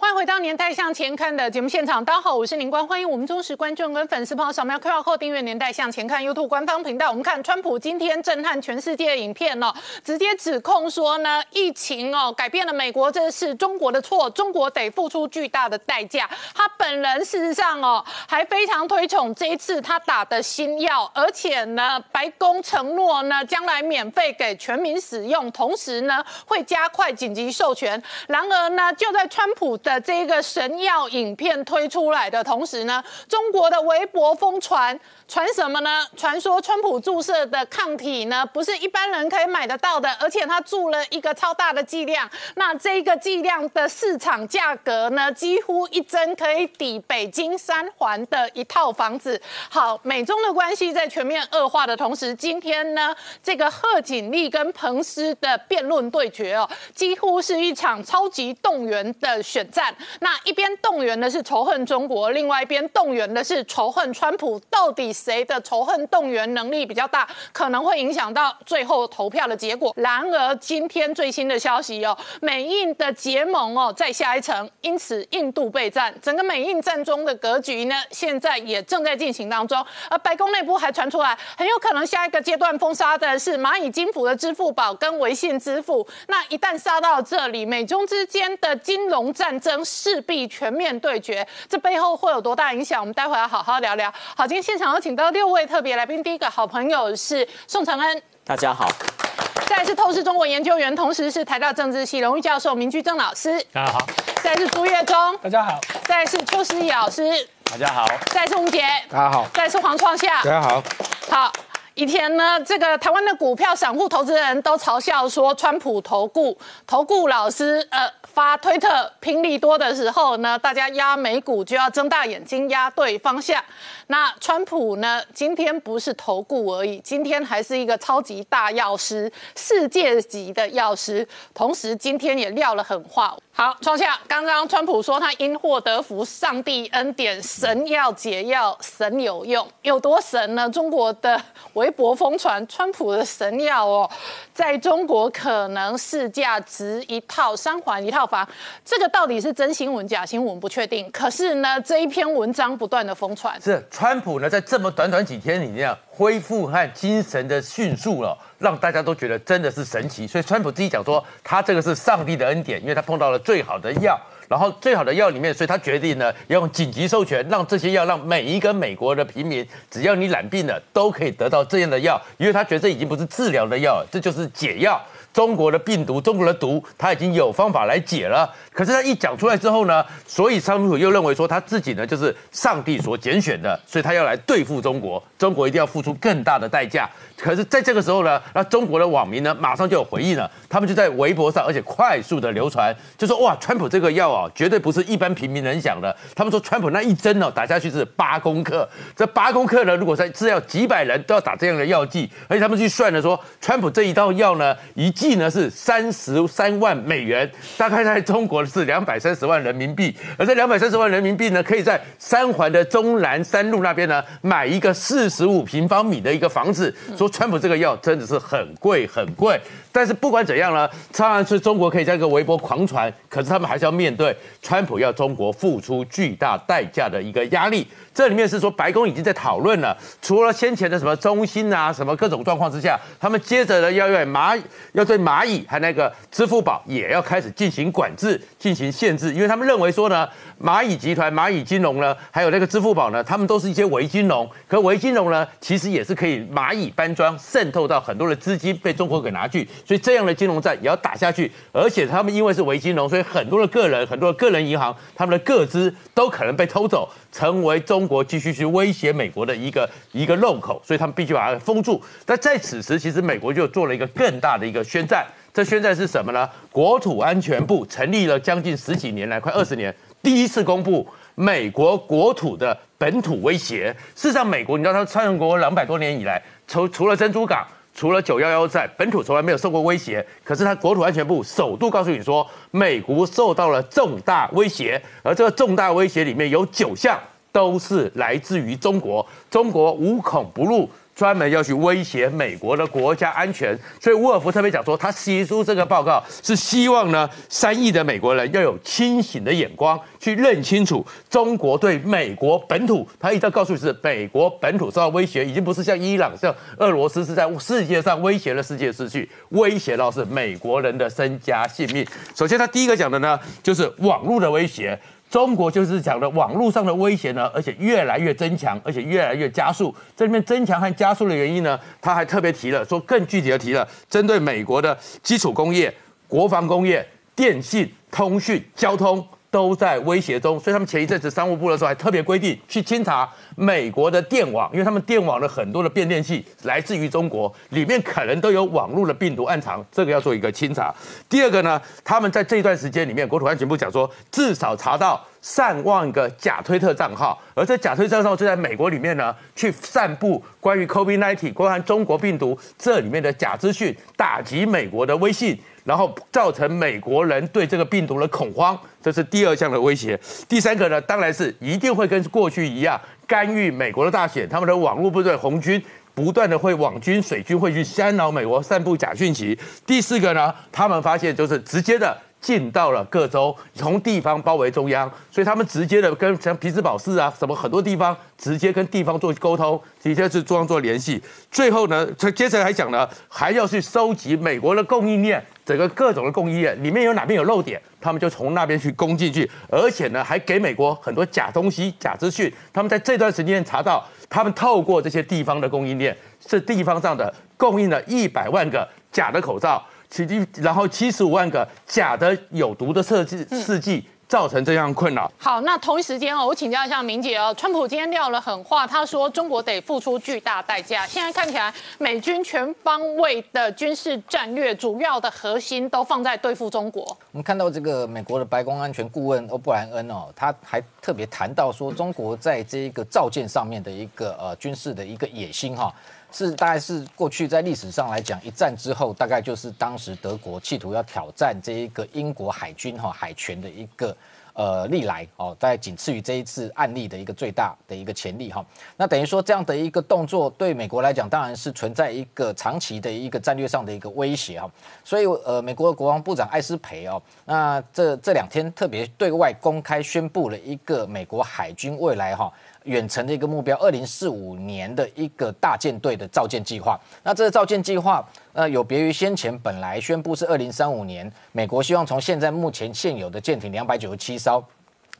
欢迎回到《年代向前看》的节目现场，大家好，我是林官，欢迎我们忠实观众跟粉丝朋友扫描 QR Code 订阅《年代向前看》YouTube 官方频道。我们看川普今天震撼全世界的影片哦，直接指控说呢，疫情哦改变了美国，这是中国的错，中国得付出巨大的代价。他本人事实上哦还非常推崇这一次他打的新药，而且呢白。宫承诺呢，将来免费给全民使用，同时呢会加快紧急授权。然而呢，就在川普的这个神药影片推出来的同时呢，中国的微博疯传。传什么呢？传说川普注射的抗体呢，不是一般人可以买得到的，而且他注了一个超大的剂量。那这个剂量的市场价格呢，几乎一针可以抵北京三环的一套房子。好，美中的关系在全面恶化的同时，今天呢，这个贺锦丽跟彭斯的辩论对决哦，几乎是一场超级动员的选战。那一边动员的是仇恨中国，另外一边动员的是仇恨川普，到底？谁的仇恨动员能力比较大，可能会影响到最后投票的结果。然而，今天最新的消息哦，美印的结盟哦，在下一层，因此印度备战，整个美印战中的格局呢，现在也正在进行当中。而白宫内部还传出来，很有可能下一个阶段封杀的是蚂蚁金服的支付宝跟微信支付。那一旦杀到这里，美中之间的金融战争势必全面对决。这背后会有多大影响？我们待会要好好聊聊。好，今天现场有请。请到六位特别来宾，第一个好朋友是宋承恩，大家好；再是透视中国研究员，同时是台大政治系荣誉教授明居正老师，大家好；再是朱月忠，大家好；再是邱思怡老师，大家好；再是吴杰，大家好；再是黄创夏，大家好。好，以前呢，这个台湾的股票散户投资人都嘲笑说，川普投顾投顾老师，呃。发推特拼利多的时候呢，大家压美股就要睁大眼睛压对方向。那川普呢，今天不是投顾而已，今天还是一个超级大药师，世界级的药师。同时今天也撂了狠话。好，创下刚刚川普说他因祸得福，上帝恩典，神药解药，神有用，有多神呢？中国的微博疯传川普的神药哦，在中国可能市价值一套三环一套。房，这个到底是真新闻假新闻不确定。可是呢，这一篇文章不断的疯传，是川普呢在这么短短几天里面恢复和精神的迅速了，让大家都觉得真的是神奇。所以川普自己讲说，他这个是上帝的恩典，因为他碰到了最好的药，然后最好的药里面，所以他决定呢要用紧急授权，让这些药让每一个美国的平民，只要你染病了，都可以得到这样的药，因为他觉得这已经不是治疗的药，这就是解药。中国的病毒，中国的毒，他已经有方法来解了。可是他一讲出来之后呢，所以川普又认为说他自己呢就是上帝所拣选的，所以他要来对付中国，中国一定要付出更大的代价。可是在这个时候呢，那中国的网民呢马上就有回应了，他们就在微博上，而且快速的流传，就说哇，川普这个药啊，绝对不是一般平民能想的。他们说川普那一针哦打下去是八公克，这八公克呢，如果在是要几百人都要打这样的药剂，而且他们去算了说，川普这一道药呢一计。呢是三十三万美元，大概在中国是两百三十万人民币，而这两百三十万人民币呢，可以在三环的中南山路那边呢买一个四十五平方米的一个房子。说川普这个药真的是很贵很贵，但是不管怎样呢，当然是中国可以在一个微博狂传，可是他们还是要面对川普要中国付出巨大代价的一个压力。这里面是说，白宫已经在讨论了，除了先前的什么中心啊，什么各种状况之下，他们接着呢要对蚂要对蚂蚁和那个支付宝也要开始进行管制、进行限制，因为他们认为说呢，蚂蚁集团、蚂蚁金融呢，还有那个支付宝呢，他们都是一些伪金融，可伪金融呢，其实也是可以蚂蚁搬砖渗透到很多的资金被中国给拿去，所以这样的金融战也要打下去，而且他们因为是伪金融，所以很多的个人、很多的个人银行，他们的个资都可能被偷走。成为中国继续去威胁美国的一个一个漏口，所以他们必须把它封住。但在此时，其实美国就做了一个更大的一个宣战。这宣战是什么呢？国土安全部成立了将近十几年来，快二十年，第一次公布美国国土的本土威胁。事实上，美国你知道，它参与国两百多年以来，除除了珍珠港。除了九幺幺在本土从来没有受过威胁，可是他国土安全部首度告诉你说，美国受到了重大威胁，而这个重大威胁里面有九项都是来自于中国，中国无孔不入。专门要去威胁美国的国家安全，所以沃尔夫特别讲说，他写出这个报告是希望呢，三亿的美国人要有清醒的眼光，去认清楚中国对美国本土，他一直告诉你是美国本土受到威胁，已经不是像伊朗、像俄罗斯是在世界上威胁了世界秩序，威胁到是美国人的身家性命。首先，他第一个讲的呢，就是网络的威胁。中国就是讲的网络上的威胁呢，而且越来越增强，而且越来越加速。这里面增强和加速的原因呢，他还特别提了，说更具体的提了，针对美国的基础工业、国防工业、电信、通讯、交通。都在威胁中，所以他们前一阵子商务部的时候还特别规定去清查美国的电网，因为他们电网的很多的变电器来自于中国，里面可能都有网络的病毒暗藏，这个要做一个清查。第二个呢，他们在这一段时间里面，国土安全部讲说，至少查到上万个假推特账号，而这假推特账号就在美国里面呢，去散布关于 COVID-19、关于中国病毒这里面的假资讯，打击美国的威信。然后造成美国人对这个病毒的恐慌，这是第二项的威胁。第三个呢，当然是一定会跟过去一样干预美国的大选，他们的网络部队红军不断的会网军、水军会去干扰美国，散布假讯息。第四个呢，他们发现就是直接的。进到了各州，从地方包围中央，所以他们直接的跟像皮兹堡市啊，什么很多地方直接跟地方做沟通，直接是中央做联系。最后呢，他接着还讲呢，还要去收集美国的供应链，整个各种的供应链里面有哪边有漏点，他们就从那边去攻进去，而且呢，还给美国很多假东西、假资讯。他们在这段时间查到，他们透过这些地方的供应链，是地方上的供应了一百万个假的口罩。七然后七十五万个假的有毒的设计试剂，造成这样困扰。好，那同一时间哦，我请教一下明姐哦，川普今天撂了狠话，他说中国得付出巨大代价。现在看起来，美军全方位的军事战略主要的核心都放在对付中国。我们看到这个美国的白宫安全顾问欧布莱恩哦，他还特别谈到说，中国在这一个造舰上面的一个呃军事的一个野心哈。是，大概是过去在历史上来讲，一战之后，大概就是当时德国企图要挑战这一个英国海军哈海权的一个呃历来哦，大概仅次于这一次案例的一个最大的一个潜力哈。那等于说这样的一个动作对美国来讲，当然是存在一个长期的一个战略上的一个威胁哈。所以呃，美国的国防部长艾斯培哦，那这这两天特别对外公开宣布了一个美国海军未来哈。远程的一个目标，二零四五年的一个大舰队的造舰计划。那这个造舰计划，呃，有别于先前本来宣布是二零三五年，美国希望从现在目前现有的舰艇两百九十七艘，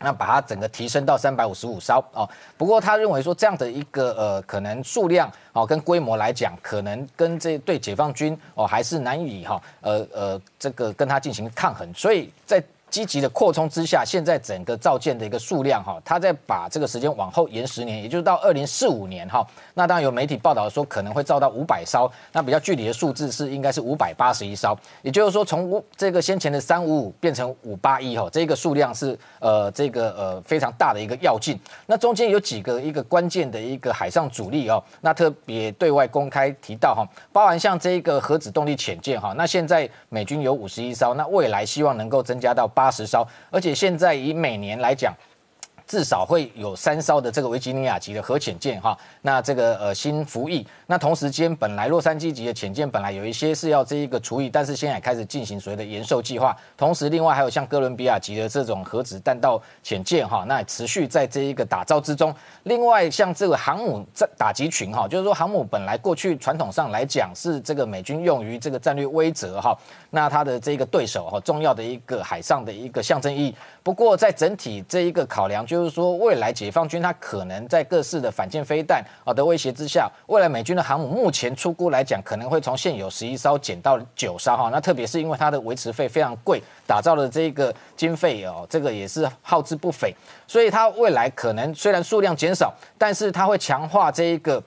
那把它整个提升到三百五十五艘哦。不过他认为说这样的一个呃可能数量哦跟规模来讲，可能跟这对解放军哦还是难以哈呃呃这个跟他进行抗衡，所以在。积极的扩充之下，现在整个造舰的一个数量哈，它在把这个时间往后延十年，也就是到二零四五年哈。那当然有媒体报道说可能会造到五百艘，那比较具体的数字是应该是五百八十一艘，也就是说从五这个先前的三五五变成五八一哈，这个数量是呃这个呃非常大的一个要进。那中间有几个一个关键的一个海上主力哦，那特别对外公开提到哈，包含像这个核子动力潜舰哈，那现在美军有五十一艘，那未来希望能够增加到。八十艘，而且现在以每年来讲。至少会有三艘的这个维吉尼亚级的核潜舰哈，那这个呃新服役，那同时间本来洛杉矶级的潜舰本来有一些是要这一个除役，但是现在开始进行所谓的延寿计划，同时另外还有像哥伦比亚级的这种核子弹道潜舰哈，那持续在这一个打造之中。另外像这个航母战打击群哈，就是说航母本来过去传统上来讲是这个美军用于这个战略威慑哈，那它的这个对手哈，重要的一个海上的一个象征意义。不过在整体这一个考量就。就是说，未来解放军它可能在各式的反舰飞弹啊的威胁之下，未来美军的航母目前出估来讲，可能会从现有十一艘减到九艘哈。那特别是因为它的维持费非常贵，打造的这个经费哦，这个也是耗资不菲，所以它未来可能虽然数量减少，但是它会强化这一个。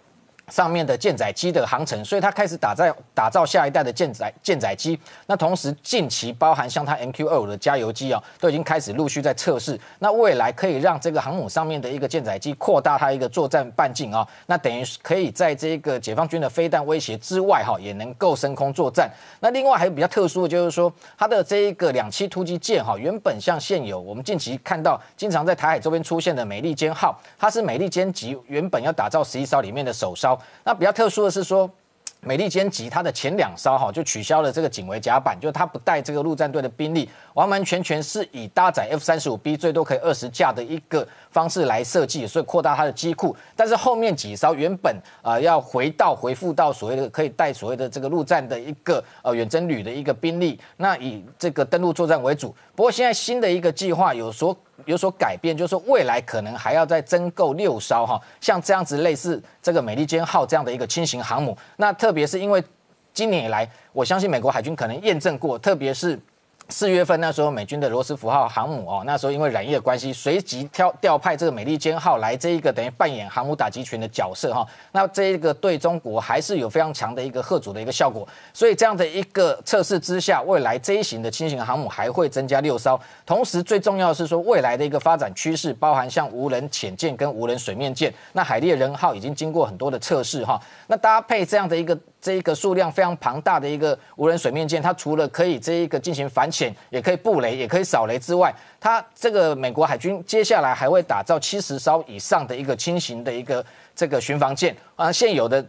上面的舰载机的航程，所以它开始打造打造下一代的舰载舰载机。那同时近期包含像它 MQ 二五的加油机啊，都已经开始陆续在测试。那未来可以让这个航母上面的一个舰载机扩大它一个作战半径啊，那等于可以在这个解放军的飞弹威胁之外哈，也能够升空作战。那另外还有比较特殊的就是说，它的这一个两栖突击舰哈，原本像现有我们近期看到经常在台海周边出现的美利坚号，它是美利坚级原本要打造十一艘里面的首艘。那比较特殊的是说。美利坚级它的前两艘哈就取消了这个警卫甲板，就是它不带这个陆战队的兵力，完完全全是以搭载 F 三十五 B 最多可以二十架的一个方式来设计，所以扩大它的机库。但是后面几艘原本啊要回到回复到所谓的可以带所谓的这个陆战的一个呃远征旅的一个兵力，那以这个登陆作战为主。不过现在新的一个计划有所。有所改变，就是说未来可能还要再增购六艘哈，像这样子类似这个美利坚号这样的一个轻型航母。那特别是因为今年以来，我相信美国海军可能验证过，特别是。四月份那时候，美军的罗斯福号航母哦，那时候因为染疫的关系，随即调调派这个美利坚号来这一个等于扮演航母打击群的角色哈。那这一个对中国还是有非常强的一个贺阻的一个效果。所以这样的一个测试之下，未来这一型的轻型航母还会增加六艘。同时最重要的是说，未来的一个发展趋势包含像无人潜舰跟无人水面舰。那海猎人号已经经过很多的测试哈。那搭配这样的一个。这一个数量非常庞大的一个无人水面舰，它除了可以这一个进行反潜，也可以布雷，也可以扫雷之外，它这个美国海军接下来还会打造七十艘以上的一个轻型的一个这个巡防舰啊，现有的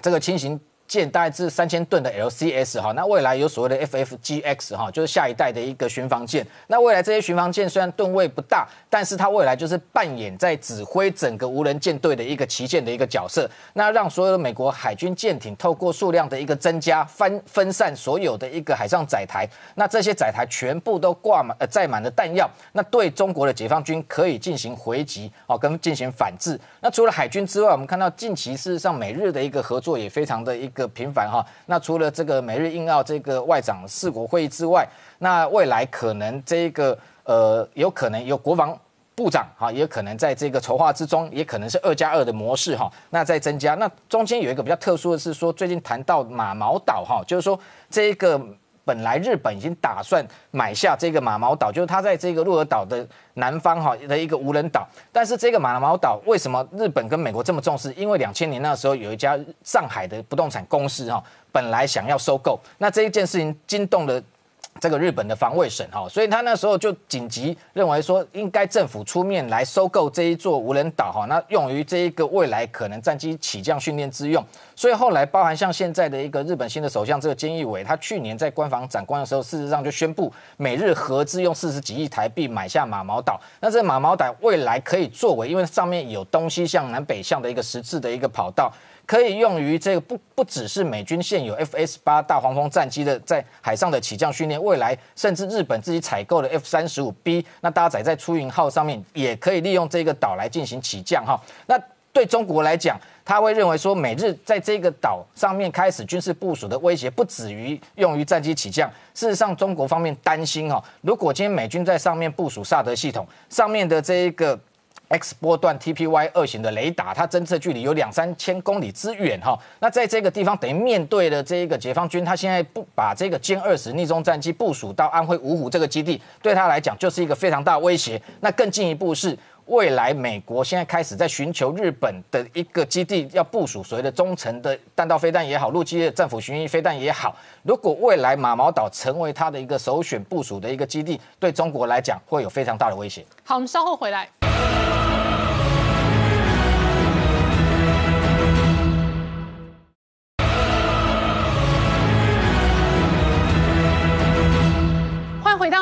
这个轻型。舰大概是三千吨的 LCS 哈，那未来有所谓的 FFGX 哈，就是下一代的一个巡防舰。那未来这些巡防舰虽然吨位不大，但是它未来就是扮演在指挥整个无人舰队的一个旗舰的一个角色。那让所有的美国海军舰艇透过数量的一个增加，分分散所有的一个海上载台，那这些载台全部都挂满呃载满了弹药，那对中国的解放军可以进行回击哦，跟进行反制。那除了海军之外，我们看到近期事实上美日的一个合作也非常的一个。个频繁哈，那除了这个美日印澳这个外长四国会议之外，那未来可能这个呃有可能有国防部长哈，也有可能在这个筹划之中，也可能是二加二的模式哈，那在增加。那中间有一个比较特殊的是说，最近谈到马毛岛哈，就是说这个。本来日本已经打算买下这个马毛岛，就是它在这个鹿儿岛的南方哈的一个无人岛。但是这个马毛岛为什么日本跟美国这么重视？因为两千年那时候有一家上海的不动产公司哈，本来想要收购，那这一件事情惊动了。这个日本的防卫省哈，所以他那时候就紧急认为说，应该政府出面来收购这一座无人岛哈，那用于这一个未来可能战机起降训练之用。所以后来包含像现在的一个日本新的首相这个菅义伟，他去年在官房长官的时候，事实上就宣布美日合资用四十几亿台币买下马毛岛。那这马毛岛未来可以作为，因为上面有东西向南北向的一个实质的一个跑道。可以用于这个不不只是美军现有 F S 八大黄蜂战机的在海上的起降训练，未来甚至日本自己采购的 F 三十五 B，那搭载在出云号上面，也可以利用这个岛来进行起降哈。那对中国来讲，他会认为说，美日在这个岛上面开始军事部署的威胁，不止于用于战机起降。事实上，中国方面担心哈，如果今天美军在上面部署萨德系统，上面的这一个。X 波段 TPY 二型的雷达，它侦测距离有两三千公里之远哈。那在这个地方，等于面对的这一个解放军，他现在不把这个歼二十逆中战机部署到安徽芜湖这个基地，对他来讲就是一个非常大威胁。那更进一步是，未来美国现在开始在寻求日本的一个基地，要部署所谓的中程的弹道飞弹也好，陆基的战斧巡弋飞弹也好。如果未来马毛岛成为它的一个首选部署的一个基地，对中国来讲会有非常大的威胁。好，我们稍后回来。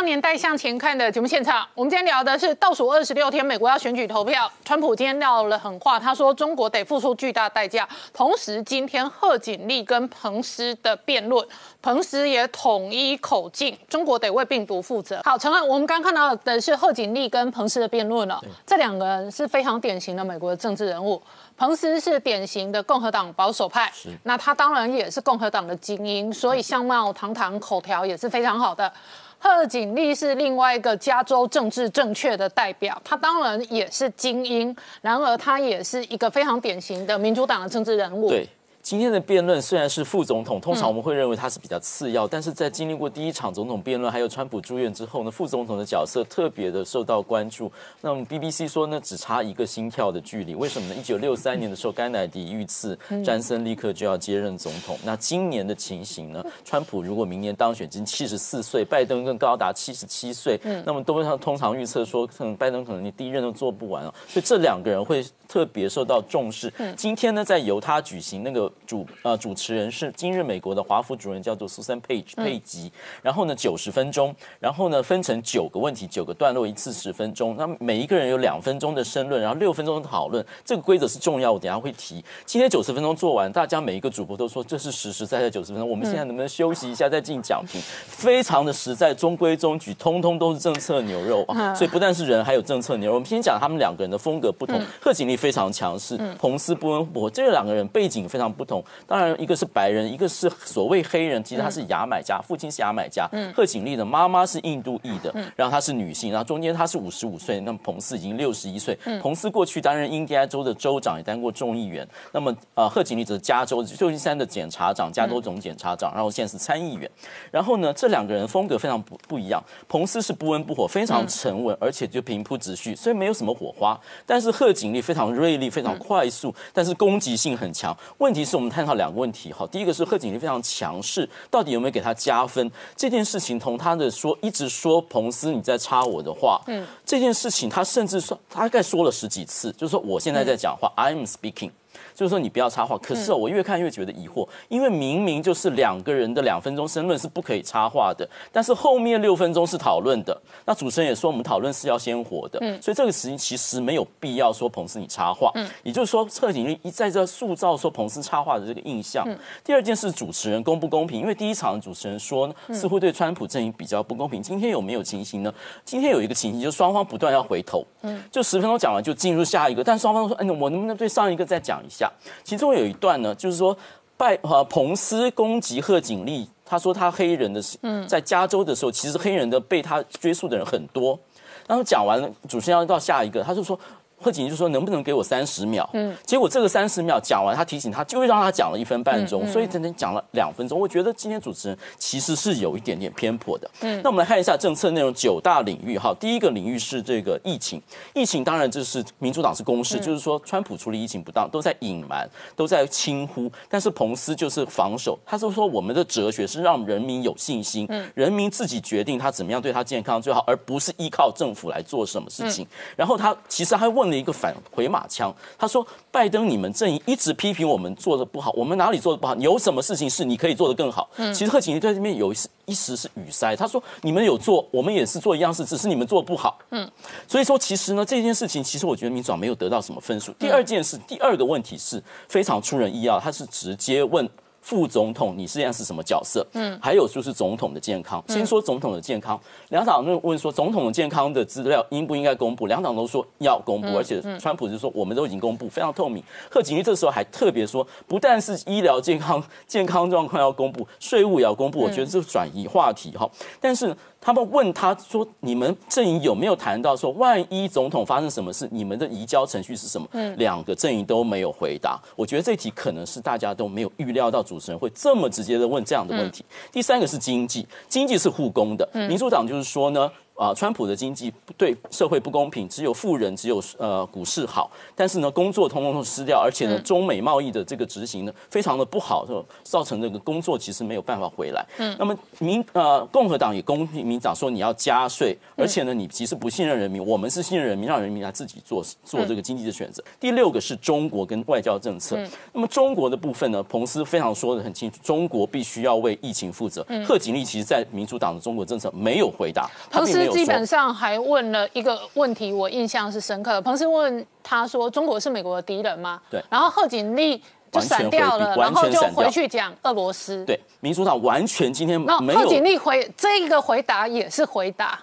年代向前看的节目现场，我们今天聊的是倒数二十六天，美国要选举投票。川普今天撂了狠话，他说中国得付出巨大代价。同时，今天贺锦丽跟彭斯的辩论，彭斯也统一口径，中国得为病毒负责。好，陈汉，我们刚看到的是贺锦丽跟彭斯的辩论了。这两个人是非常典型的美国的政治人物。彭斯是典型的共和党保守派，那他当然也是共和党的精英，所以相貌堂堂，口条也是非常好的。贺锦丽是另外一个加州政治正确的代表，她当然也是精英，然而她也是一个非常典型的民主党的政治人物。对，今天的辩论虽然是副总统，通常我们会认为他是比较次要，但是在经历过第一场总统辩论，还有川普住院之后呢，副总统的角色特别的受到关注。那么 BBC 说呢，只差一个心跳的距离，为什么呢？一九六三年的时候，甘乃迪遇刺，詹森立刻就要接任总统。那今年的情形呢？川普如果明年当选，已经七十四岁，拜登更高达七十七岁，那么都通常预测说，可能拜登可能你第一任都做不完啊，所以这两个人会特别受到重视。今天呢，在犹他举行那个。主呃主持人是今日美国的华府主任，叫做 Susan Page 佩吉。然后呢，九十分钟，然后呢分成九个问题，九个段落，一次十分钟。那每一个人有两分钟的申论，然后六分钟的讨论。这个规则是重要，我等下会提。今天九十分钟做完，大家每一个主播都说这是实实在在九十分钟。我们现在能不能休息一下再进讲评？非常的实在，中规中矩，通通都是政策牛肉啊。所以不但是人，还有政策牛肉。我们先讲他们两个人的风格不同。贺锦丽非常强势，彭斯不温不火，这两个人背景非常不同。当然，一个是白人，一个是所谓黑人。其实他是牙买加，父亲是牙买加。贺锦丽的妈妈是印度裔的，然后她是女性，然后中间她是五十五岁，那么彭斯已经六十一岁。彭斯过去担任印第安州的州长，也当过众议员。那么呃，贺锦丽则是加州旧金山的检察长，加州总检察长，然后现在是参议员。然后呢，这两个人风格非常不不一样。彭斯是不温不火，非常沉稳，而且就平铺直叙，所以没有什么火花。但是贺锦丽非常锐利，非常快速，但是攻击性很强。问题是我们探讨两个问题，哈，第一个是贺锦丽非常强势，到底有没有给他加分？这件事情同他的说一直说彭斯你在插我的话，嗯，这件事情他甚至说大概说了十几次，就是说我现在在讲话，I'm speaking。就是说你不要插话，可是哦，我越看越觉得疑惑，因为明明就是两个人的两分钟申论是不可以插话的，但是后面六分钟是讨论的。那主持人也说我们讨论是要鲜活的，所以这个事情其实没有必要说彭斯你插话。也就是说，侧景一在这塑造说彭斯插话的这个印象。第二件事，主持人公不公平？因为第一场主持人说似乎对川普阵营比较不公平。今天有没有情形呢？今天有一个情形，就是双方不断要回头，就十分钟讲完就进入下一个，但双方都说，哎，我能不能对上一个再讲一下？其中有一段呢，就是说拜呃彭斯攻击贺锦丽，他说他黑人的，嗯在加州的时候，其实黑人的被他追诉的人很多。然后讲完了，主持人要到下一个，他就说。贺锦就说能不能给我三十秒？嗯，结果这个三十秒讲完，他提醒他，就会让他讲了一分半钟，所以整整讲了两分钟。我觉得今天主持人其实是有一点点偏颇的。嗯，那我们来看一下政策内容九大领域哈。第一个领域是这个疫情，疫情当然这是民主党是公式，就是说川普处理疫情不当，都在隐瞒，都在轻忽。但是彭斯就是防守，他是说我们的哲学是让人民有信心，嗯，人民自己决定他怎么样对他健康最好，而不是依靠政府来做什么事情。然后他其实还问。的一个反回马枪，他说：“拜登，你们阵营一直批评我们做的不好，我们哪里做的不好？有什么事情是你可以做的更好？”嗯，其实贺锦丽在这边有一时一时是语塞，他说：“你们有做，我们也是做一样事，只是你们做的不好。”嗯，所以说其实呢，这件事情其实我觉得民主党没有得到什么分数。第二件事，第二个问题是非常出人意料，他是直接问。副总统，你实际上是什么角色？嗯，还有就是总统的健康。先说总统的健康，两党问问说，总统的健康的资料应不应该公布？两党都说要公布，而且川普就说我们都已经公布，非常透明。贺锦丽这时候还特别说，不但是医疗健康健康状况要公布，税务也要公布。我觉得这是转移话题哈，但是。他们问他说：“你们阵营有没有谈到说，万一总统发生什么事，你们的移交程序是什么？”嗯，两个阵营都没有回答。我觉得这题可能是大家都没有预料到主持人会这么直接的问这样的问题。第三个是经济，经济是护工的。民主党就是说呢。啊，川普的经济对社会不公平，只有富人，只有呃股市好，但是呢，工作通通都失掉，而且呢，中美贸易的这个执行呢，非常的不好，造成这个工作其实没有办法回来。嗯，那么民呃共和党也公平民党说你要加税，而且呢，你其实不信任人民，我们是信任人民，让人民来自己做做这个经济的选择。第六个是中国跟外交政策，那么中国的部分呢，彭斯非常说的很清楚，中国必须要为疫情负责。贺锦丽其实在民主党的中国政策没有回答，彭斯。基本上还问了一个问题，我印象是深刻的。彭斯问他说：“中国是美国的敌人吗？”对。然后贺锦丽就闪掉了，然后就回去讲俄罗斯。对，民主党完全今天没有。贺锦丽回这一个回答也是回答，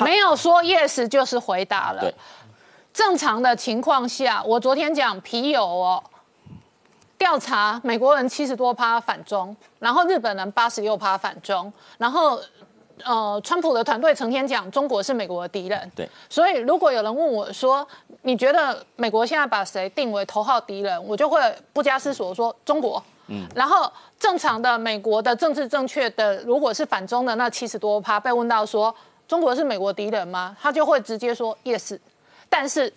没有说 yes 就是回答了。对。正常的情况下，我昨天讲皮友哦，调查美国人七十多趴反中，然后日本人八十六趴反中，然后。呃，川普的团队成天讲中国是美国的敌人，对，所以如果有人问我说，你觉得美国现在把谁定为头号敌人，我就会不加思索说中国。嗯，然后正常的美国的政治正确的，如果是反中的那七十多趴，被问到说中国是美国敌人吗？他就会直接说 yes，但是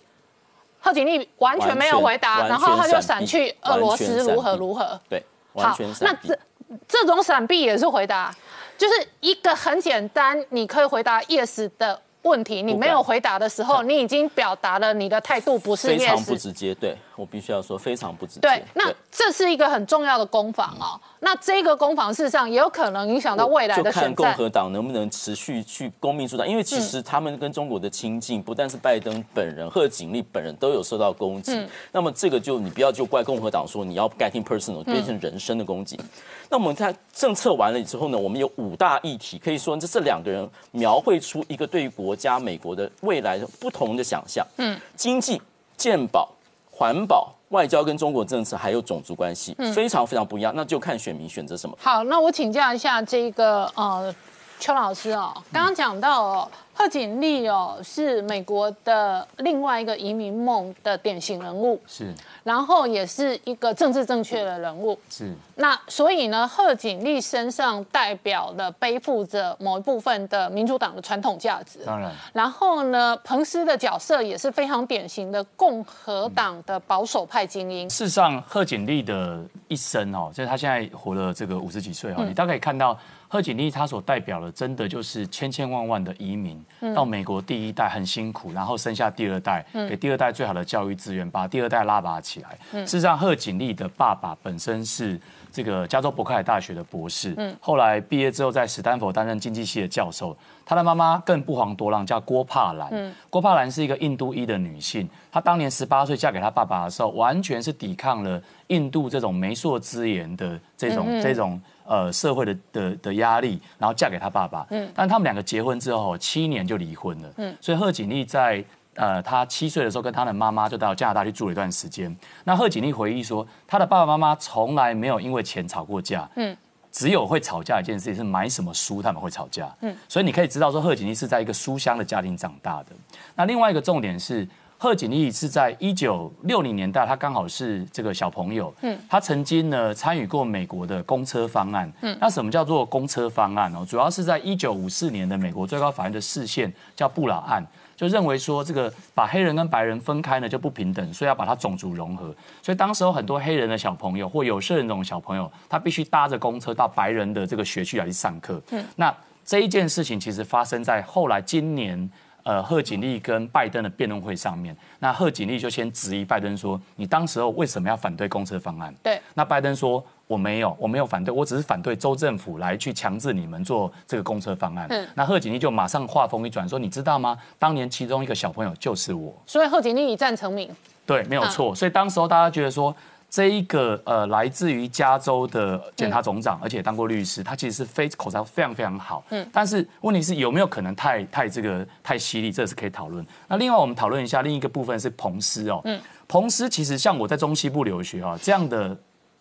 贺锦丽完全没有回答，然后他就闪去俄罗斯如何如何。对，完全那这这种闪避也是回答，就是一个很简单，你可以回答 yes 的问题，你没有回答的时候，你已经表达了你的态度不是非常不 yes。直接。对我必须要说非常不直接。对，那这是一个很重要的攻防哦。那这个攻防事实上也有可能影响到未来就看的选战。共和党能不能持续去攻民主党，因为其实他们跟中国的亲近，不但是拜登本人、贺锦丽本人都有受到攻击。那么这个就你不要就怪共和党说你要 getting personal 变成人身的攻击。那我们看政策完了之后呢，我们有五大议题，可以说这这两个人描绘出一个对于国家美国的未来的不同的想象。嗯，经济、健保、环保。外交跟中国政策还有种族关系，非常非常不一样，那就看选民选择什么。好，那我请教一下这个呃邱老师哦，刚刚讲到哦，贺锦丽哦是美国的另外一个移民梦的典型人物，是然后也是一个政治正确的人物。是那所以呢，贺锦丽身上代表了背负着某一部分的民主党的传统价值。当然然后呢，彭斯的角色也是非常典型的共和党的保守派精英。事实上，贺锦丽的一生哦，就是他现在活了这个五十几岁哈、哦，你大概可以看到贺锦丽她所代表的，真的就是千千万万的移民、到美国第一代很辛苦，然后生下第二代，给第二代最好的教育资源，把第二代拉拔起来。事实上，贺锦丽的爸爸本身是。这个加州伯克莱大学的博士，后来毕业之后在史丹佛担任经济系的教授。他的妈妈更不遑多让，叫郭帕兰。郭帕兰是一个印度裔的女性，她当年十八岁嫁给她爸爸的时候，完全是抵抗了印度这种媒妁之言的这种、这种呃社会的的的压力，然后嫁给他爸爸。嗯但他们两个结婚之后，七年就离婚了。嗯所以贺锦丽在呃，她七岁的时候跟她的妈妈就到加拿大去住了一段时间。那贺锦丽回忆说，她的爸爸妈妈从来没有因为钱吵过架。嗯。只有会吵架一件事情是买什么书他们会吵架，嗯，所以你可以知道说贺锦丽是在一个书香的家庭长大的。那另外一个重点是贺锦丽是在一九六零年代，她刚好是这个小朋友，嗯，她曾经呢参与过美国的公车方案，嗯，那什么叫做公车方案哦？主要是在一九五四年的美国最高法院的释宪叫布朗案。就认为说这个把黑人跟白人分开呢就不平等，所以要把它种族融合。所以当时有很多黑人的小朋友或有色人种小朋友，他必须搭着公车到白人的这个学区来去上课。嗯，那这一件事情其实发生在后来今年，呃，贺锦丽跟拜登的辩论会上面。那贺锦丽就先质疑拜登说：“你当时候为什么要反对公车方案？”对，那拜登说。我没有，我没有反对，我只是反对州政府来去强制你们做这个公车方案。嗯，那贺锦丽就马上话锋一转，说：“你知道吗？当年其中一个小朋友就是我。”所以贺锦丽一战成名。对，没有错。所以当时候大家觉得说，这一个呃来自于加州的检察总长，而且当过律师，他其实是非口才非常非常好。嗯，但是问题是有没有可能太太这个太犀利，这是可以讨论。那另外我们讨论一下另一个部分是彭斯哦。嗯，彭斯其实像我在中西部留学啊这样的。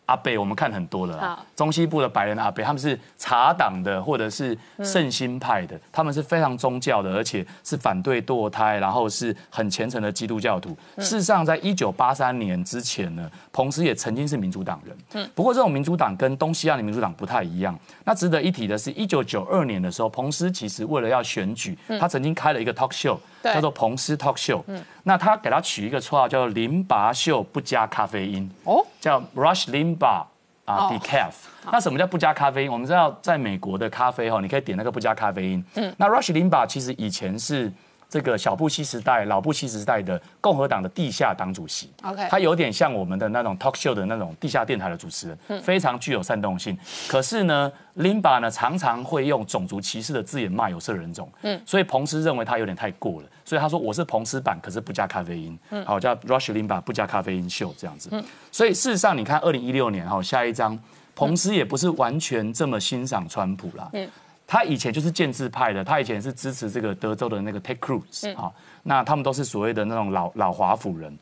阿贝，我们看很多的啦，中西部的白人阿贝，他们是茶党的或者是圣心派的，他们是非常宗教的，而且是反对堕胎，然后是很虔诚的基督教徒。事实上，在一九八三年之前呢，彭斯也曾经是民主党人。嗯，不过这种民主党跟东西亚的民主党不太一样。那值得一提的是，一九九二年的时候，彭斯其实为了要选举，他曾经开了一个 talk show，叫做彭斯 talk show。嗯，那他给他取一个绰号叫做“林拔秀不加咖啡因”。哦。叫 Rush Limbaugh 啊，decaf。那什么叫不加咖啡因？我们知道在美国的咖啡哈，你可以点那个不加咖啡因。嗯。那 Rush Limbaugh 其实以前是这个小布希时代、老布希时代的共和党的地下党主席。OK。他有点像我们的那种 talk show 的那种地下电台的主持人，非常具有煽动性。可是呢，Limbaugh 呢常常会用种族歧视的字眼骂有色人种。嗯。所以彭斯认为他有点太过了。所以他说我是彭斯版，可是不加咖啡因，好叫 Rush Limbaugh 不加咖啡因秀这样子。所以事实上，你看二零一六年哈下一张，彭斯也不是完全这么欣赏川普啦。他以前就是建制派的，他以前是支持这个德州的那个 Ted Cruz 啊，那他们都是所谓的那种老老华府人。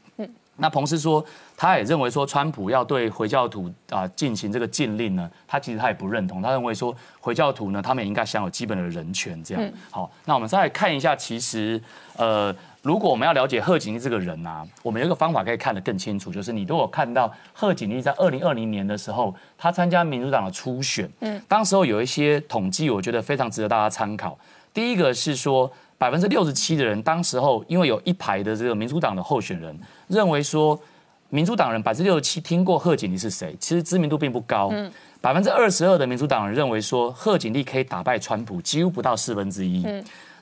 那彭斯说，他也认为说，川普要对回教徒啊进行这个禁令呢，他其实他也不认同，他认为说回教徒呢，他们也应该享有基本的人权。这样，好，那我们再来看一下，其实呃，如果我们要了解贺锦丽这个人啊，我们有一个方法可以看得更清楚，就是你如果看到贺锦丽在二零二零年的时候，他参加民主党的初选，嗯，当时候有一些统计，我觉得非常值得大家参考。第一个是说。百分之六十七的人，当时候因为有一排的这个民主党的候选人认为说，民主党人百分之六十七听过贺锦丽是谁，其实知名度并不高。百分之二十二的民主党人认为说，贺锦丽可以打败川普，几乎不到四分之一。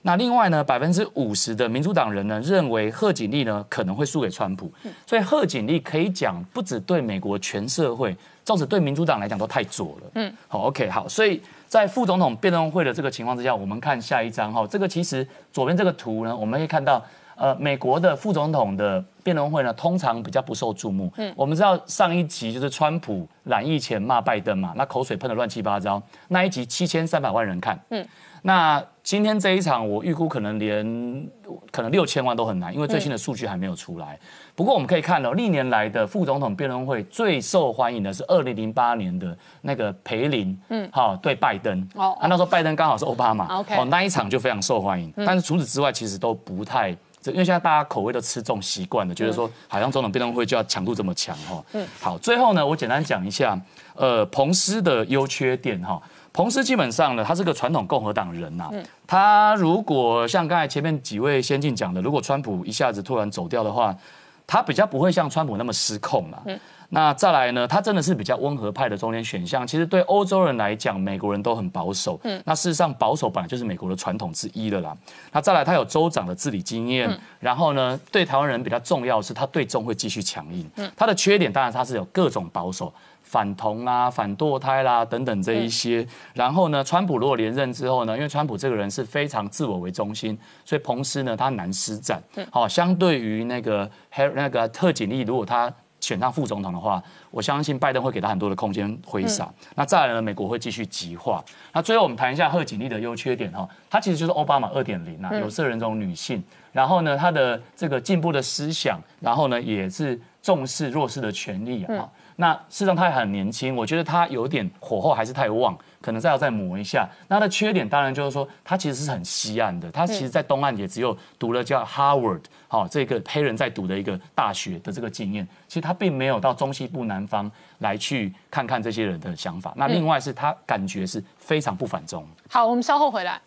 那另外呢，百分之五十的民主党人呢认为贺锦丽呢可能会输给川普，所以贺锦丽可以讲不止对美国全社会，纵使对民主党来讲都太左了。嗯，好，OK，好，所以。在副总统辩论会的这个情况之下，我们看下一张哈，这个其实左边这个图呢，我们可以看到，呃，美国的副总统的辩论会呢，通常比较不受注目。嗯，我们知道上一集就是川普染疫前骂拜登嘛，那口水喷的乱七八糟，那一集七千三百万人看。嗯。那今天这一场，我预估可能连可能六千万都很难，因为最新的数据还没有出来。不过我们可以看到，历年来的副总统辩论会最受欢迎的是二零零八年的那个培林，嗯，好对拜登，哦，那时候拜登刚好是奥巴马，OK，哦那一场就非常受欢迎。但是除此之外，其实都不太，因为现在大家口味都吃重习惯了，觉得说好像总统辩论会就要强度这么强哈。嗯，好，最后呢，我简单讲一下，呃，彭斯的优缺点哈。彭斯基本上呢，他是个传统共和党人呐。他如果像刚才前面几位先进讲的，如果川普一下子突然走掉的话，他比较不会像川普那么失控了。那再来呢，他真的是比较温和派的中间选项。其实对欧洲人来讲，美国人都很保守。嗯，那事实上保守本来就是美国的传统之一了啦。那再来，他有州长的治理经验。然后呢，对台湾人比较重要是，他对中会继续强硬。嗯，他的缺点当然他是有各种保守。反同啊，反堕胎啦，等等这一些。然后呢，川普如果连任之后呢，因为川普这个人是非常自我为中心，所以彭斯呢他难施展。好，相对于那个那个特警力，如果他选上副总统的话，我相信拜登会给他很多的空间挥洒。那再来呢，美国会继续极化。那最后我们谈一下贺锦丽的优缺点哈，她其实就是奥巴马二点零啊，有色人种女性。然后呢，她的这个进步的思想，然后呢也是重视弱势的权利啊。那事实上她还很年轻，我觉得她有点火候还是太旺，可能再要再磨一下。那他的缺点当然就是说，他其实是很西岸的，他其实在东岸也只有读了叫 Harvard 好这个黑人在读的一个大学的这个经验，其实他并没有到中西部南方来去看看这些人的想法。那另外是他感觉是非常不反中。好，我们稍后回来。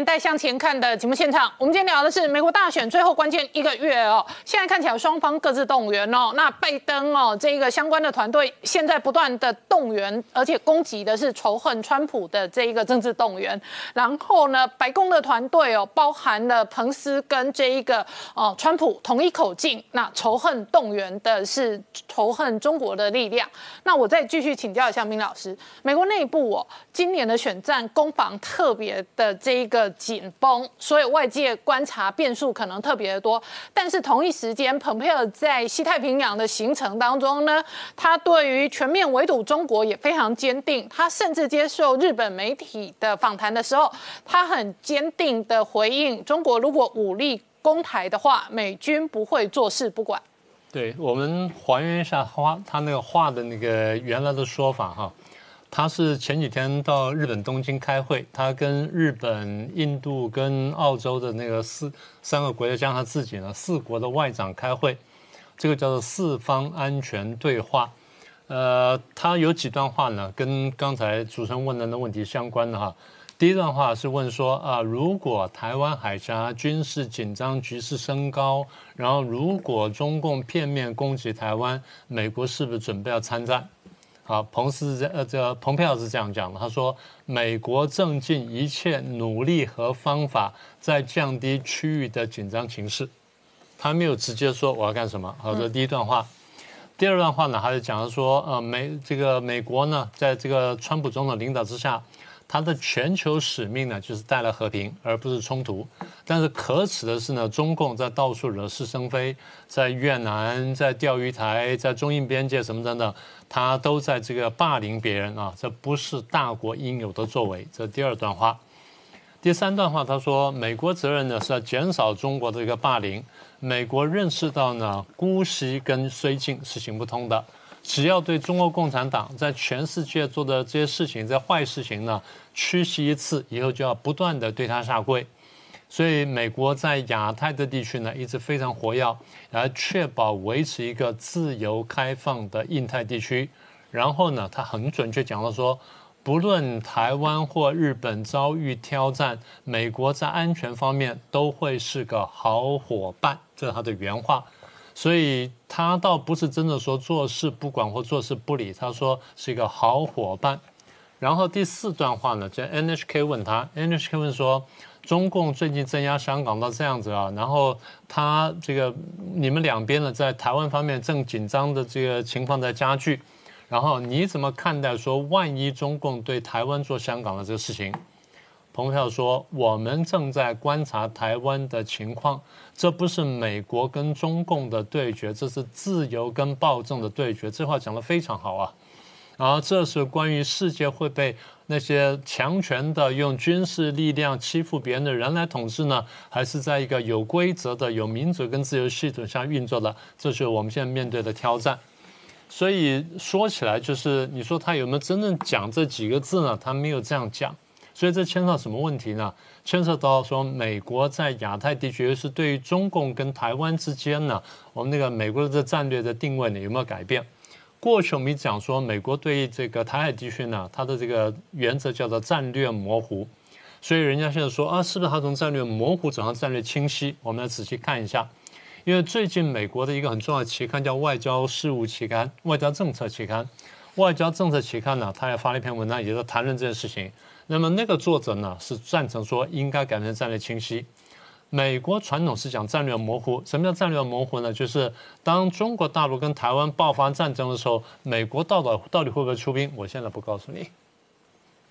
年代向前看的节目现场，我们今天聊的是美国大选最后关键一个月哦。现在看起来双方各自动员哦。那拜登哦，这个相关的团队现在不断的动员，而且攻击的是仇恨川普的这一个政治动员。然后呢，白宫的团队哦，包含了彭斯跟这一个哦川普同一口径，那仇恨动员的是仇恨中国的力量。那我再继续请教一下明老师，美国内部哦，今年的选战攻防特别的这一个。紧绷，所以外界观察变数可能特别的多。但是同一时间，蓬佩尔在西太平洋的行程当中呢，他对于全面围堵中国也非常坚定。他甚至接受日本媒体的访谈的时候，他很坚定的回应：中国如果武力攻台的话，美军不会坐视不管。对我们还原一下话，他那个话的那个原来的说法哈。他是前几天到日本东京开会，他跟日本、印度跟澳洲的那个四三个国家加上他自己呢，四国的外长开会，这个叫做四方安全对话。呃，他有几段话呢，跟刚才主持人问的那问题相关的哈。第一段话是问说啊，如果台湾海峡军事紧张局势升高，然后如果中共片面攻击台湾，美国是不是准备要参战？啊，彭斯这呃这蓬佩奥是这样讲的，他说美国正尽一切努力和方法在降低区域的紧张情势，他没有直接说我要干什么。好，这第一段话，第二段话呢，他就讲了说，呃美这个美国呢，在这个川普总统领导之下，它的全球使命呢，就是带来和平，而不是冲突。但是可耻的是呢，中共在到处惹是生非，在越南、在钓鱼台、在中印边界什么等等，他都在这个霸凌别人啊，这不是大国应有的作为。这第二段话，第三段话他说，美国责任呢是要减少中国的一个霸凌。美国认识到呢，姑息跟绥靖是行不通的。只要对中国共产党在全世界做的这些事情，这坏事情呢，屈膝一次以后，就要不断的对他下跪。所以，美国在亚太的地区呢，一直非常活跃，来确保维持一个自由开放的印太地区。然后呢，他很准确讲到说，不论台湾或日本遭遇挑战，美国在安全方面都会是个好伙伴。这是他的原话。所以他倒不是真的说做事不管或做事不理，他说是一个好伙伴。然后第四段话呢，就 NHK 问他，NHK 问说，中共最近镇压香港到这样子啊，然后他这个你们两边呢在台湾方面正紧张的这个情况在加剧，然后你怎么看待说万一中共对台湾做香港的这个事情？彭票说：“我们正在观察台湾的情况，这不是美国跟中共的对决，这是自由跟暴政的对决。”这话讲得非常好啊！然后这是关于世界会被那些强权的用军事力量欺负别人的人来统治呢，还是在一个有规则的、有民主跟自由系统下运作的？这是我们现在面对的挑战。所以说起来，就是你说他有没有真正讲这几个字呢？他没有这样讲。所以这牵涉什么问题呢？牵涉到说美国在亚太地区，是对于中共跟台湾之间呢，我们那个美国的这战略的定位呢有没有改变？过去我们讲说，美国对于这个台海地区呢，它的这个原则叫做战略模糊。所以人家现在说啊，是不是它从战略模糊走向战略清晰？我们来仔细看一下。因为最近美国的一个很重要的期刊叫《外交事务期刊》《外交政策期刊》《外交政策期刊》呢，他也发了一篇文章，也在谈论这件事情。那么那个作者呢是赞成说应该改成战略清晰。美国传统是讲战略模糊，什么叫战略模糊呢？就是当中国大陆跟台湾爆发战争的时候，美国到底到底会不会出兵？我现在不告诉你，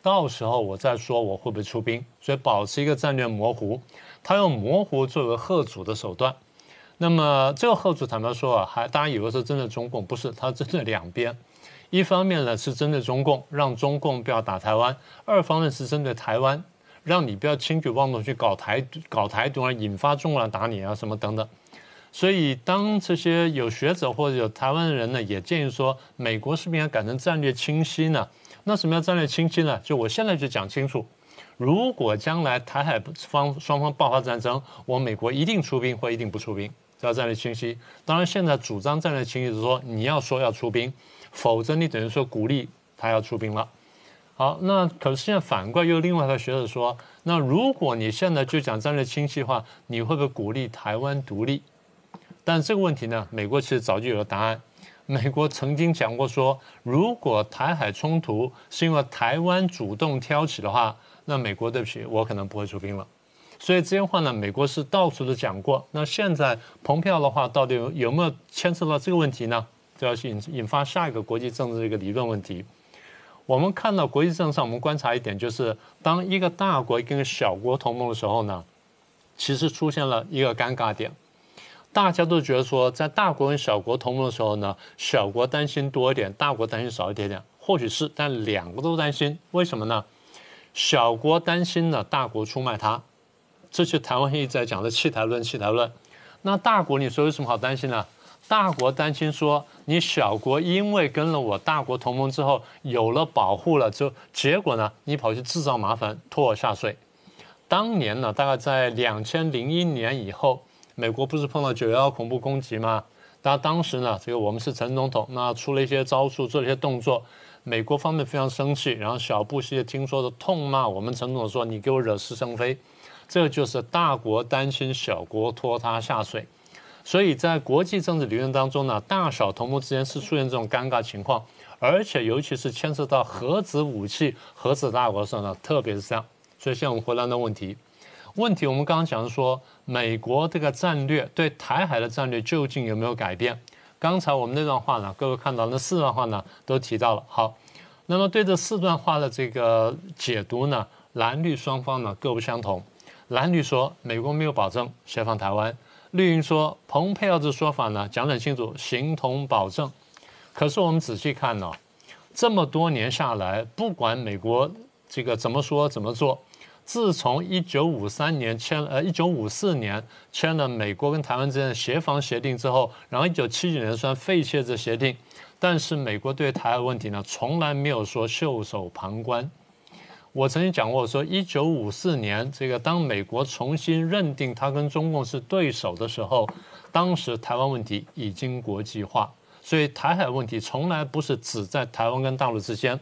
到时候我再说我会不会出兵。所以保持一个战略模糊，他用模糊作为贺阻的手段。那么这个贺阻坦白说啊，还大家以为是针对中共，不是，它针对两边。一方面呢是针对中共，让中共不要打台湾；二方面是针对台湾，让你不要轻举妄动去搞台搞台独而，引发中国人打你啊什么等等。所以当这些有学者或者有台湾的人呢，也建议说，美国是不是应该改成战略清晰呢？那什么叫战略清晰呢？就我现在就讲清楚，如果将来台海方双方爆发战争，我美国一定出兵或一定不出兵，叫战略清晰。当然现在主张战略清晰是说，你要说要出兵。否则，你等于说鼓励他要出兵了。好，那可是现在反过来又另外一个学者说，那如果你现在就讲战略清晰化，你会不会鼓励台湾独立？但这个问题呢，美国其实早就有了答案。美国曾经讲过说，如果台海冲突是因为台湾主动挑起的话，那美国对不起，我可能不会出兵了。所以这些话呢，美国是到处都讲过。那现在蓬票的话，到底有有没有牵涉到这个问题呢？就要引引发下一个国际政治的一个理论问题。我们看到国际政治上，我们观察一点，就是当一个大国跟小国同盟的时候呢，其实出现了一个尴尬点。大家都觉得说，在大国跟小国同盟的时候呢，小国担心多一点，大国担心少一点点。或许是，但两个都担心，为什么呢？小国担心呢，大国出卖他，这是台湾一直在讲的弃台论，弃台论。那大国你说有什么好担心呢？大国担心说，你小国因为跟了我大国同盟之后有了保护了，就结果呢，你跑去制造麻烦，拖我下水。当年呢，大概在两千零一年以后，美国不是碰到九幺幺恐怖攻击吗？那当时呢，这个我们是陈总统，那出了一些招数，做了一些动作，美国方面非常生气，然后小布希也听说的痛骂我们陈总统说，你给我惹是生非，这就是大国担心小国拖他下水。所以在国际政治理论当中呢，大小同盟之间是出现这种尴尬情况，而且尤其是牵涉到核子武器、核子大国的时候呢，特别是这样。所以现在我们回来的问题，问题我们刚刚讲说，美国这个战略对台海的战略究竟有没有改变？刚才我们那段话呢，各位看到那四段话呢，都提到了。好，那么对这四段话的这个解读呢，蓝绿双方呢各不相同。蓝绿说美国没有保证协防台湾，绿营说蓬佩奥这说法呢讲得很清楚，形同保证。可是我们仔细看呢，这么多年下来，不管美国这个怎么说怎么做，自从一九五三年签呃一九五四年签了美国跟台湾之间的协防协定之后，然后一九七九年算废弃这协定，但是美国对台湾问题呢从来没有说袖手旁观。我曾经讲过，说一九五四年这个当美国重新认定他跟中共是对手的时候，当时台湾问题已经国际化，所以台海问题从来不是只在台湾跟大陆之间。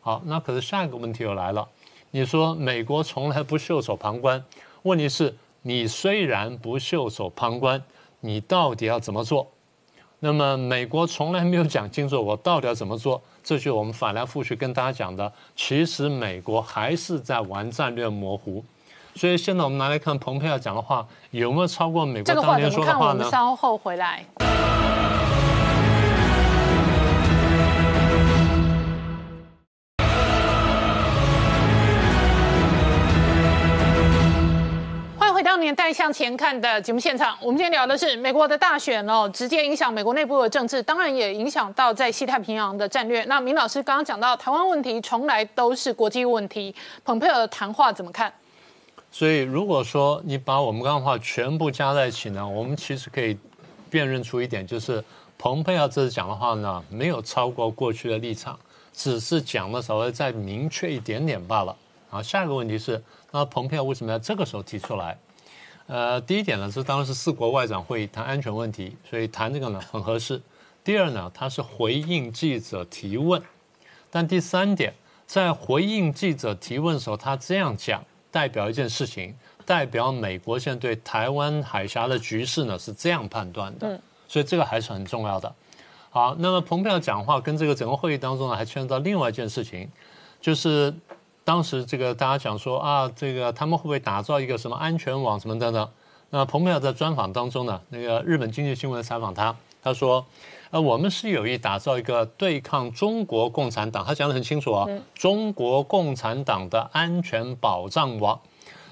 好，那可是下一个问题又来了，你说美国从来不袖手旁观，问题是你虽然不袖手旁观，你到底要怎么做？那么美国从来没有讲清楚我到底要怎么做。这就是我们反来覆去跟大家讲的，其实美国还是在玩战略模糊，所以现在我们拿来看蓬佩奥讲的话有没有超过美国当年说的话呢？我们稍后回来。年代向前看的节目现场，我们今天聊的是美国的大选哦，直接影响美国内部的政治，当然也影响到在西太平洋的战略。那明老师刚刚讲到台湾问题从来都是国际问题，蓬佩奥的谈话怎么看？所以如果说你把我们刚刚话全部加在一起呢，我们其实可以辨认出一点，就是蓬佩奥这次讲的话呢，没有超过过去的立场，只是讲的稍微再明确一点点罢了。好，下一个问题是，那蓬佩奥为什么要这个时候提出来？呃，第一点呢是当时是四国外长会议谈安全问题，所以谈这个呢很合适。第二呢，他是回应记者提问。但第三点，在回应记者提问的时候，他这样讲，代表一件事情，代表美国现在对台湾海峡的局势呢是这样判断的。所以这个还是很重要的。好，那么蓬佩奥讲话跟这个整个会议当中呢，还牵涉到另外一件事情，就是。当时这个大家讲说啊，这个他们会不会打造一个什么安全网什么等等？那蓬佩奥在专访当中呢，那个日本经济新闻采访他，他说，呃，我们是有意打造一个对抗中国共产党，他讲的很清楚啊，中国共产党的安全保障网，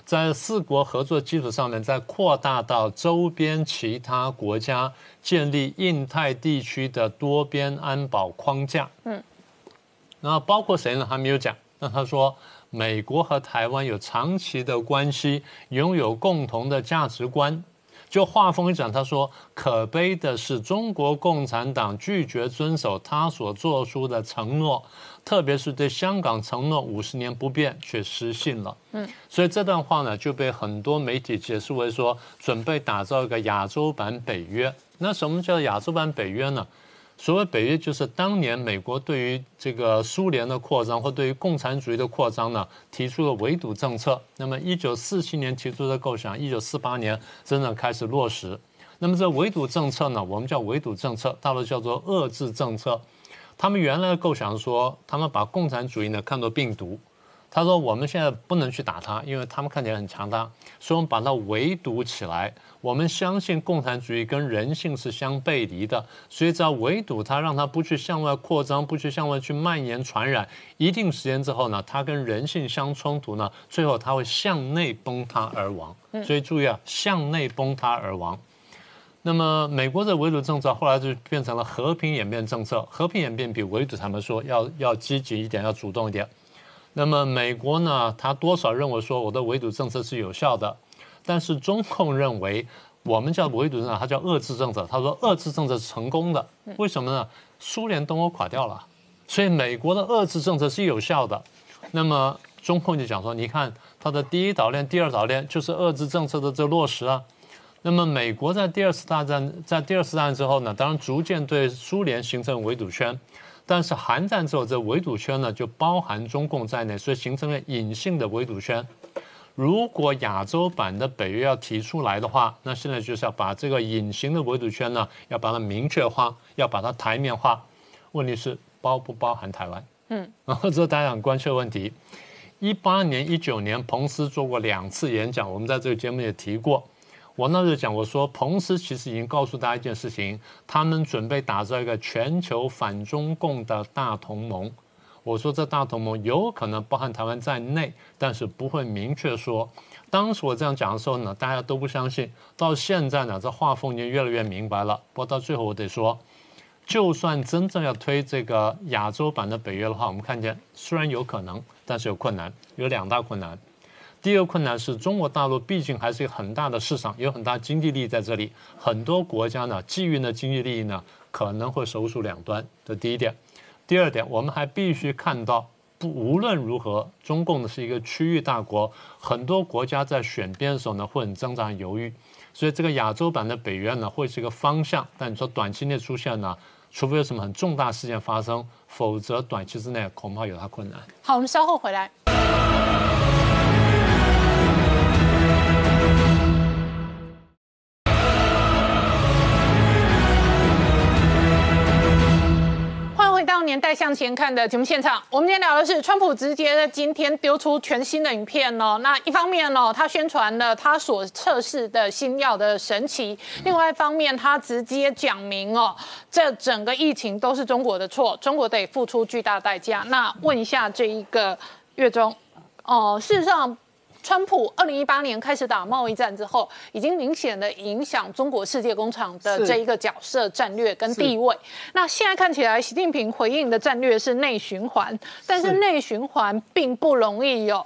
在四国合作基础上面，再扩大到周边其他国家，建立印太地区的多边安保框架。嗯，那包括谁呢？还没有讲。那他说，美国和台湾有长期的关系，拥有共同的价值观。就话锋一转，他说，可悲的是中国共产党拒绝遵守他所做出的承诺，特别是对香港承诺五十年不变却失信了。嗯，所以这段话呢，就被很多媒体解释为说，准备打造一个亚洲版北约。那什么叫亚洲版北约呢？所谓北约，就是当年美国对于这个苏联的扩张或对于共产主义的扩张呢，提出了围堵政策。那么，一九四七年提出的构想，一九四八年真正开始落实。那么，这围堵政策呢，我们叫围堵政策，大陆叫做遏制政策。他们原来的构想说，他们把共产主义呢看作病毒。他说：“我们现在不能去打他，因为他们看起来很强大，所以我们把它围堵起来。我们相信共产主义跟人性是相背离的，所以只要围堵它，让它不去向外扩张，不去向外去蔓延传染。一定时间之后呢，它跟人性相冲突呢，最后它会向内崩塌而亡。所以注意啊，向内崩塌而亡。那么美国的围堵政策后来就变成了和平演变政策，和平演变比围堵他们说要要积极一点，要主动一点。”那么美国呢？他多少认为说我的围堵政策是有效的，但是中共认为我们叫围堵政策，它叫遏制政策。他说遏制政策是成功的，为什么呢？苏联东欧垮掉了，所以美国的遏制政策是有效的。那么中共就讲说，你看它的第一岛链、第二岛链就是遏制政策的这落实啊。那么美国在第二次大战，在第二次大战之后呢，当然逐渐对苏联形成围堵圈。但是韩战之后，这围堵圈呢就包含中共在内，所以形成了隐性的围堵圈。如果亚洲版的北约要提出来的话，那现在就是要把这个隐形的围堵圈呢，要把它明确化，要把它台面化。问题是包不包含台湾？嗯，然后这是大家很关切的问题。一八年、一九年，彭斯做过两次演讲，我们在这个节目也提过。我那时候讲，我说彭斯其实已经告诉大家一件事情，他们准备打造一个全球反中共的大同盟。我说这大同盟有可能包含台湾在内，但是不会明确说。当时我这样讲的时候呢，大家都不相信。到现在呢，这画风已经越来越明白了。不过到最后我得说，就算真正要推这个亚洲版的北约的话，我们看见虽然有可能，但是有困难，有两大困难。第一个困难是中国大陆毕竟还是一个很大的市场，有很大经济利益在这里。很多国家呢，基于呢经济利益呢，可能会首鼠两端。这第一点。第二点，我们还必须看到。不无论如何，中共呢是一个区域大国，很多国家在选边的时候呢会很挣扎、犹豫，所以这个亚洲版的北约呢会是一个方向。但你说短期内出现呢，除非有什么很重大事件发生，否则短期之内恐怕有它困难。好，我们稍后回来。向前看的节目现场，我们今天聊的是川普直接在今天丢出全新的影片哦。那一方面哦，他宣传了他所测试的新药的神奇；另外一方面，他直接讲明哦，这整个疫情都是中国的错，中国得付出巨大代价。那问一下这一个月中，哦，事实上。川普二零一八年开始打贸易战之后，已经明显的影响中国世界工厂的这一个角色、战略跟地位。那现在看起来，习近平回应的战略是内循环，但是内循环并不容易有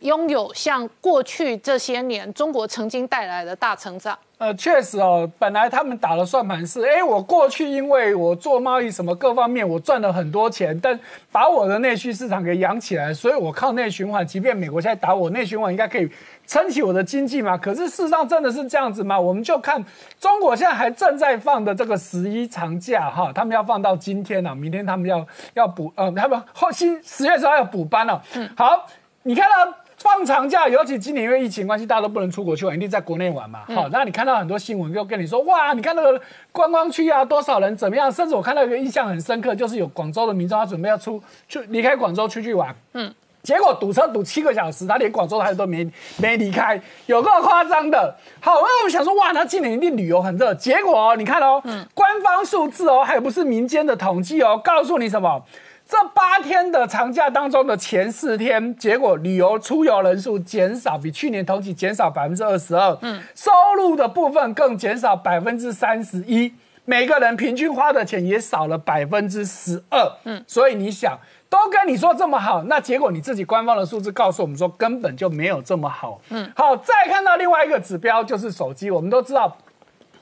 拥有像过去这些年中国曾经带来的大成长。呃，确实哦，本来他们打的算盘是，哎，我过去因为我做贸易什么各方面我赚了很多钱，但把我的内需市场给养起来，所以我靠内循环，即便美国现在打我，内循环应该可以撑起我的经济嘛。可是事实上真的是这样子吗？我们就看中国现在还正在放的这个十一长假哈，他们要放到今天呢，明天他们要要补，呃，他们后新十月十号要补班了。嗯，好，你看到。放长假，尤其今年因为疫情关系，大家都不能出国去玩，一定在国内玩嘛。好，那你看到很多新闻，就跟你说，哇，你看那个观光区啊，多少人怎么样？甚至我看到一个印象很深刻，就是有广州的民众，他准备要出去离开广州出去玩，嗯，结果堵车堵七个小时，他连广州他都没没离开，有够夸张的。好，那我们想说，哇，他今年一定旅游很热，结果哦，你看哦，官方数字哦，还不是民间的统计哦，告诉你什么？这八天的长假当中的前四天，结果旅游出游人数减少，比去年同期减少百分之二十二。嗯，收入的部分更减少百分之三十一，每个人平均花的钱也少了百分之十二。嗯，所以你想，都跟你说这么好，那结果你自己官方的数字告诉我们说根本就没有这么好。嗯，好，再看到另外一个指标就是手机，我们都知道。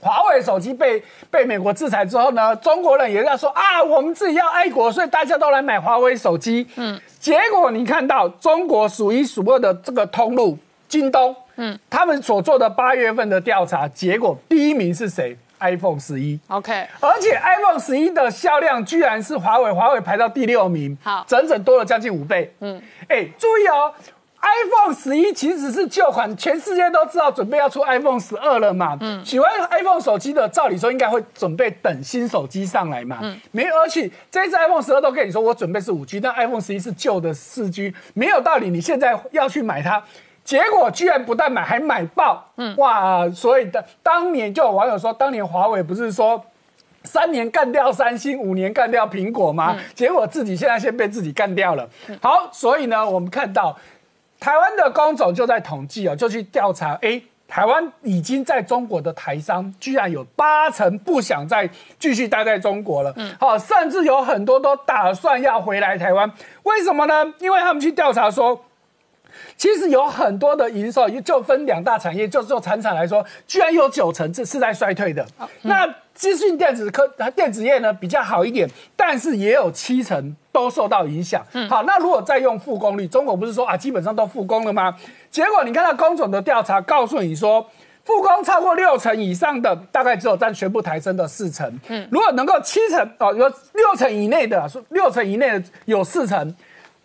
华为手机被被美国制裁之后呢，中国人也在说啊，我们自己要爱国，所以大家都来买华为手机。嗯，结果你看到中国数一数二的这个通路京东，嗯，他们所做的八月份的调查结果，第一名是谁？iPhone 十一。OK，而且 iPhone 十一的销量居然是华为，华为排到第六名，好，整整多了将近五倍。嗯，哎，注意哦。iPhone 十一其实是旧款，全世界都知道准备要出 iPhone 十二了嘛。嗯，喜欢 iPhone 手机的，照理说应该会准备等新手机上来嘛。嗯，没，而且这次 iPhone 十二都跟你说我准备是五 G，但 iPhone 十一是旧的四 G，没有道理你现在要去买它，结果居然不但买还买爆。嗯，哇，所以的当年就有网友说，当年华为不是说三年干掉三星，五年干掉苹果吗？结果自己现在先被自己干掉了。好，所以呢，我们看到。台湾的工总就在统计哦，就去调查，哎，台湾已经在中国的台商居然有八成不想再继续待在中国了，嗯，好，甚至有很多都打算要回来台湾，为什么呢？因为他们去调查说，其实有很多的营收，就分两大产业，就做产产来说，居然有九成是是在衰退的，那。资讯电子科、电子业呢比较好一点，但是也有七成都受到影响。好，那如果再用复工率，中国不是说啊基本上都复工了吗？结果你看到工总的调查告诉你说，复工超过六成以上的，大概只有占全部台升的四成。嗯，如果能够七成哦，有六成以内的，说六成以内的有四成，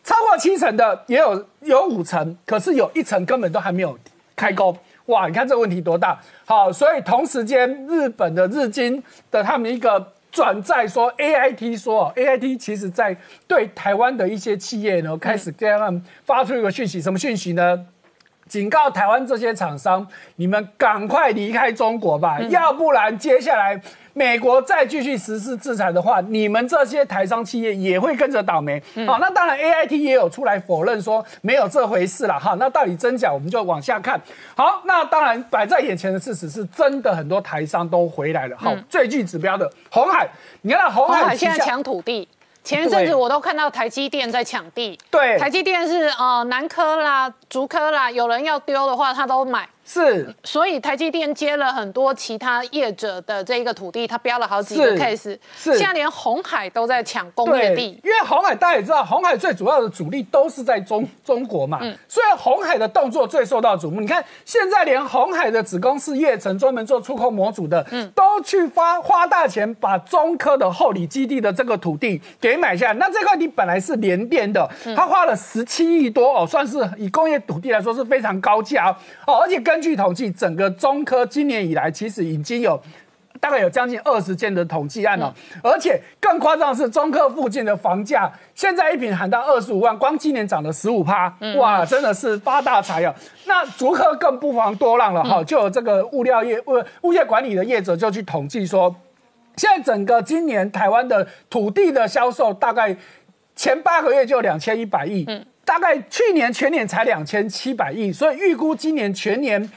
超过七成的也有有五成，可是有一成根本都还没有开工。哇，你看这个问题多大？好，所以同时间，日本的日经的他们一个转载说，A I T 说，A I T 其实在对台湾的一些企业呢，开始跟他们发出一个讯息，什么讯息呢？警告台湾这些厂商，你们赶快离开中国吧，要不然接下来美国再继续实施制裁的话，你们这些台商企业也会跟着倒霉。好，那当然 A I T 也有出来否认说没有这回事了哈。那到底真假，我们就往下看。好，那当然摆在眼前的事实是真的，很多台商都回来了。好，最具指标的红海，你看到红海海现在抢土地。前一阵子我都看到台积电在抢地，对。台积电是呃南科啦、竹科啦，有人要丢的话，他都买。是所以台积电接了很多其他业者的这一个土地，他标了好几个是 case，是现在连红海都在抢工业，地。因为红海大家也知道，红海最主要的主力都是在中中国嘛，嗯所以红海的动作最受到瞩目。你看，现在连红海的子公司叶城专门做触控模组的，嗯都去花花大钱把中科的后里基地的这个土地给买下来。那这块地本来是联电的，嗯他花了十七亿多哦，算是以工业土地来说是非常高价哦哦。而且根据统计，整个中科今年以来其实已经有。大概有将近二十件的统计案哦，而且更夸张的是，中科附近的房价现在一平喊到二十五万，光今年涨了十五趴，哇，真的是发大财啊。那竹科更不遑多让了哈，就有这个物料业物物业管理的业者就去统计说，现在整个今年台湾的土地的销售大概前八个月就两千一百亿，大概去年全年才两千七百亿，所以预估今年全年。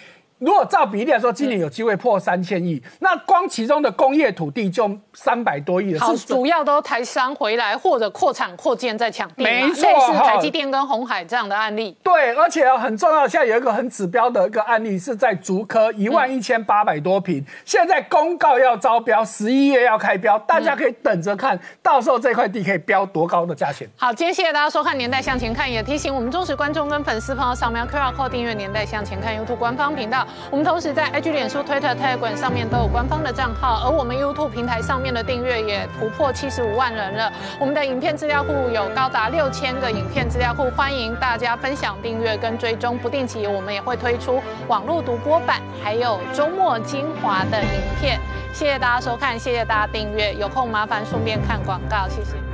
如果照比例来说，今年有机会破三千亿，那光其中的工业土地就三百多亿了。好，是主要都台商回来或者扩产扩建在抢地嘛，没错类似台积电跟红海这样的案例。对，而且很重要，现在有一个很指标的一个案例是在竹科一万一千八百多平，现在公告要招标，十一月要开标，大家可以等着看，到时候这块地可以标多高的价钱。好，今天谢谢大家收看《年代向前看》，也提醒我们忠实观众跟粉丝朋友扫描 QR code 订阅《年代向前看》YouTube 官方频道。我们同时在 IG、脸书、Twitter、Telegram 上面都有官方的账号，而我们 YouTube 平台上面的订阅也突破七十五万人了。我们的影片资料库有高达六千个影片资料库，欢迎大家分享、订阅跟追踪。不定期我们也会推出网络独播版，还有周末精华的影片。谢谢大家收看，谢谢大家订阅。有空麻烦顺便看广告，谢谢。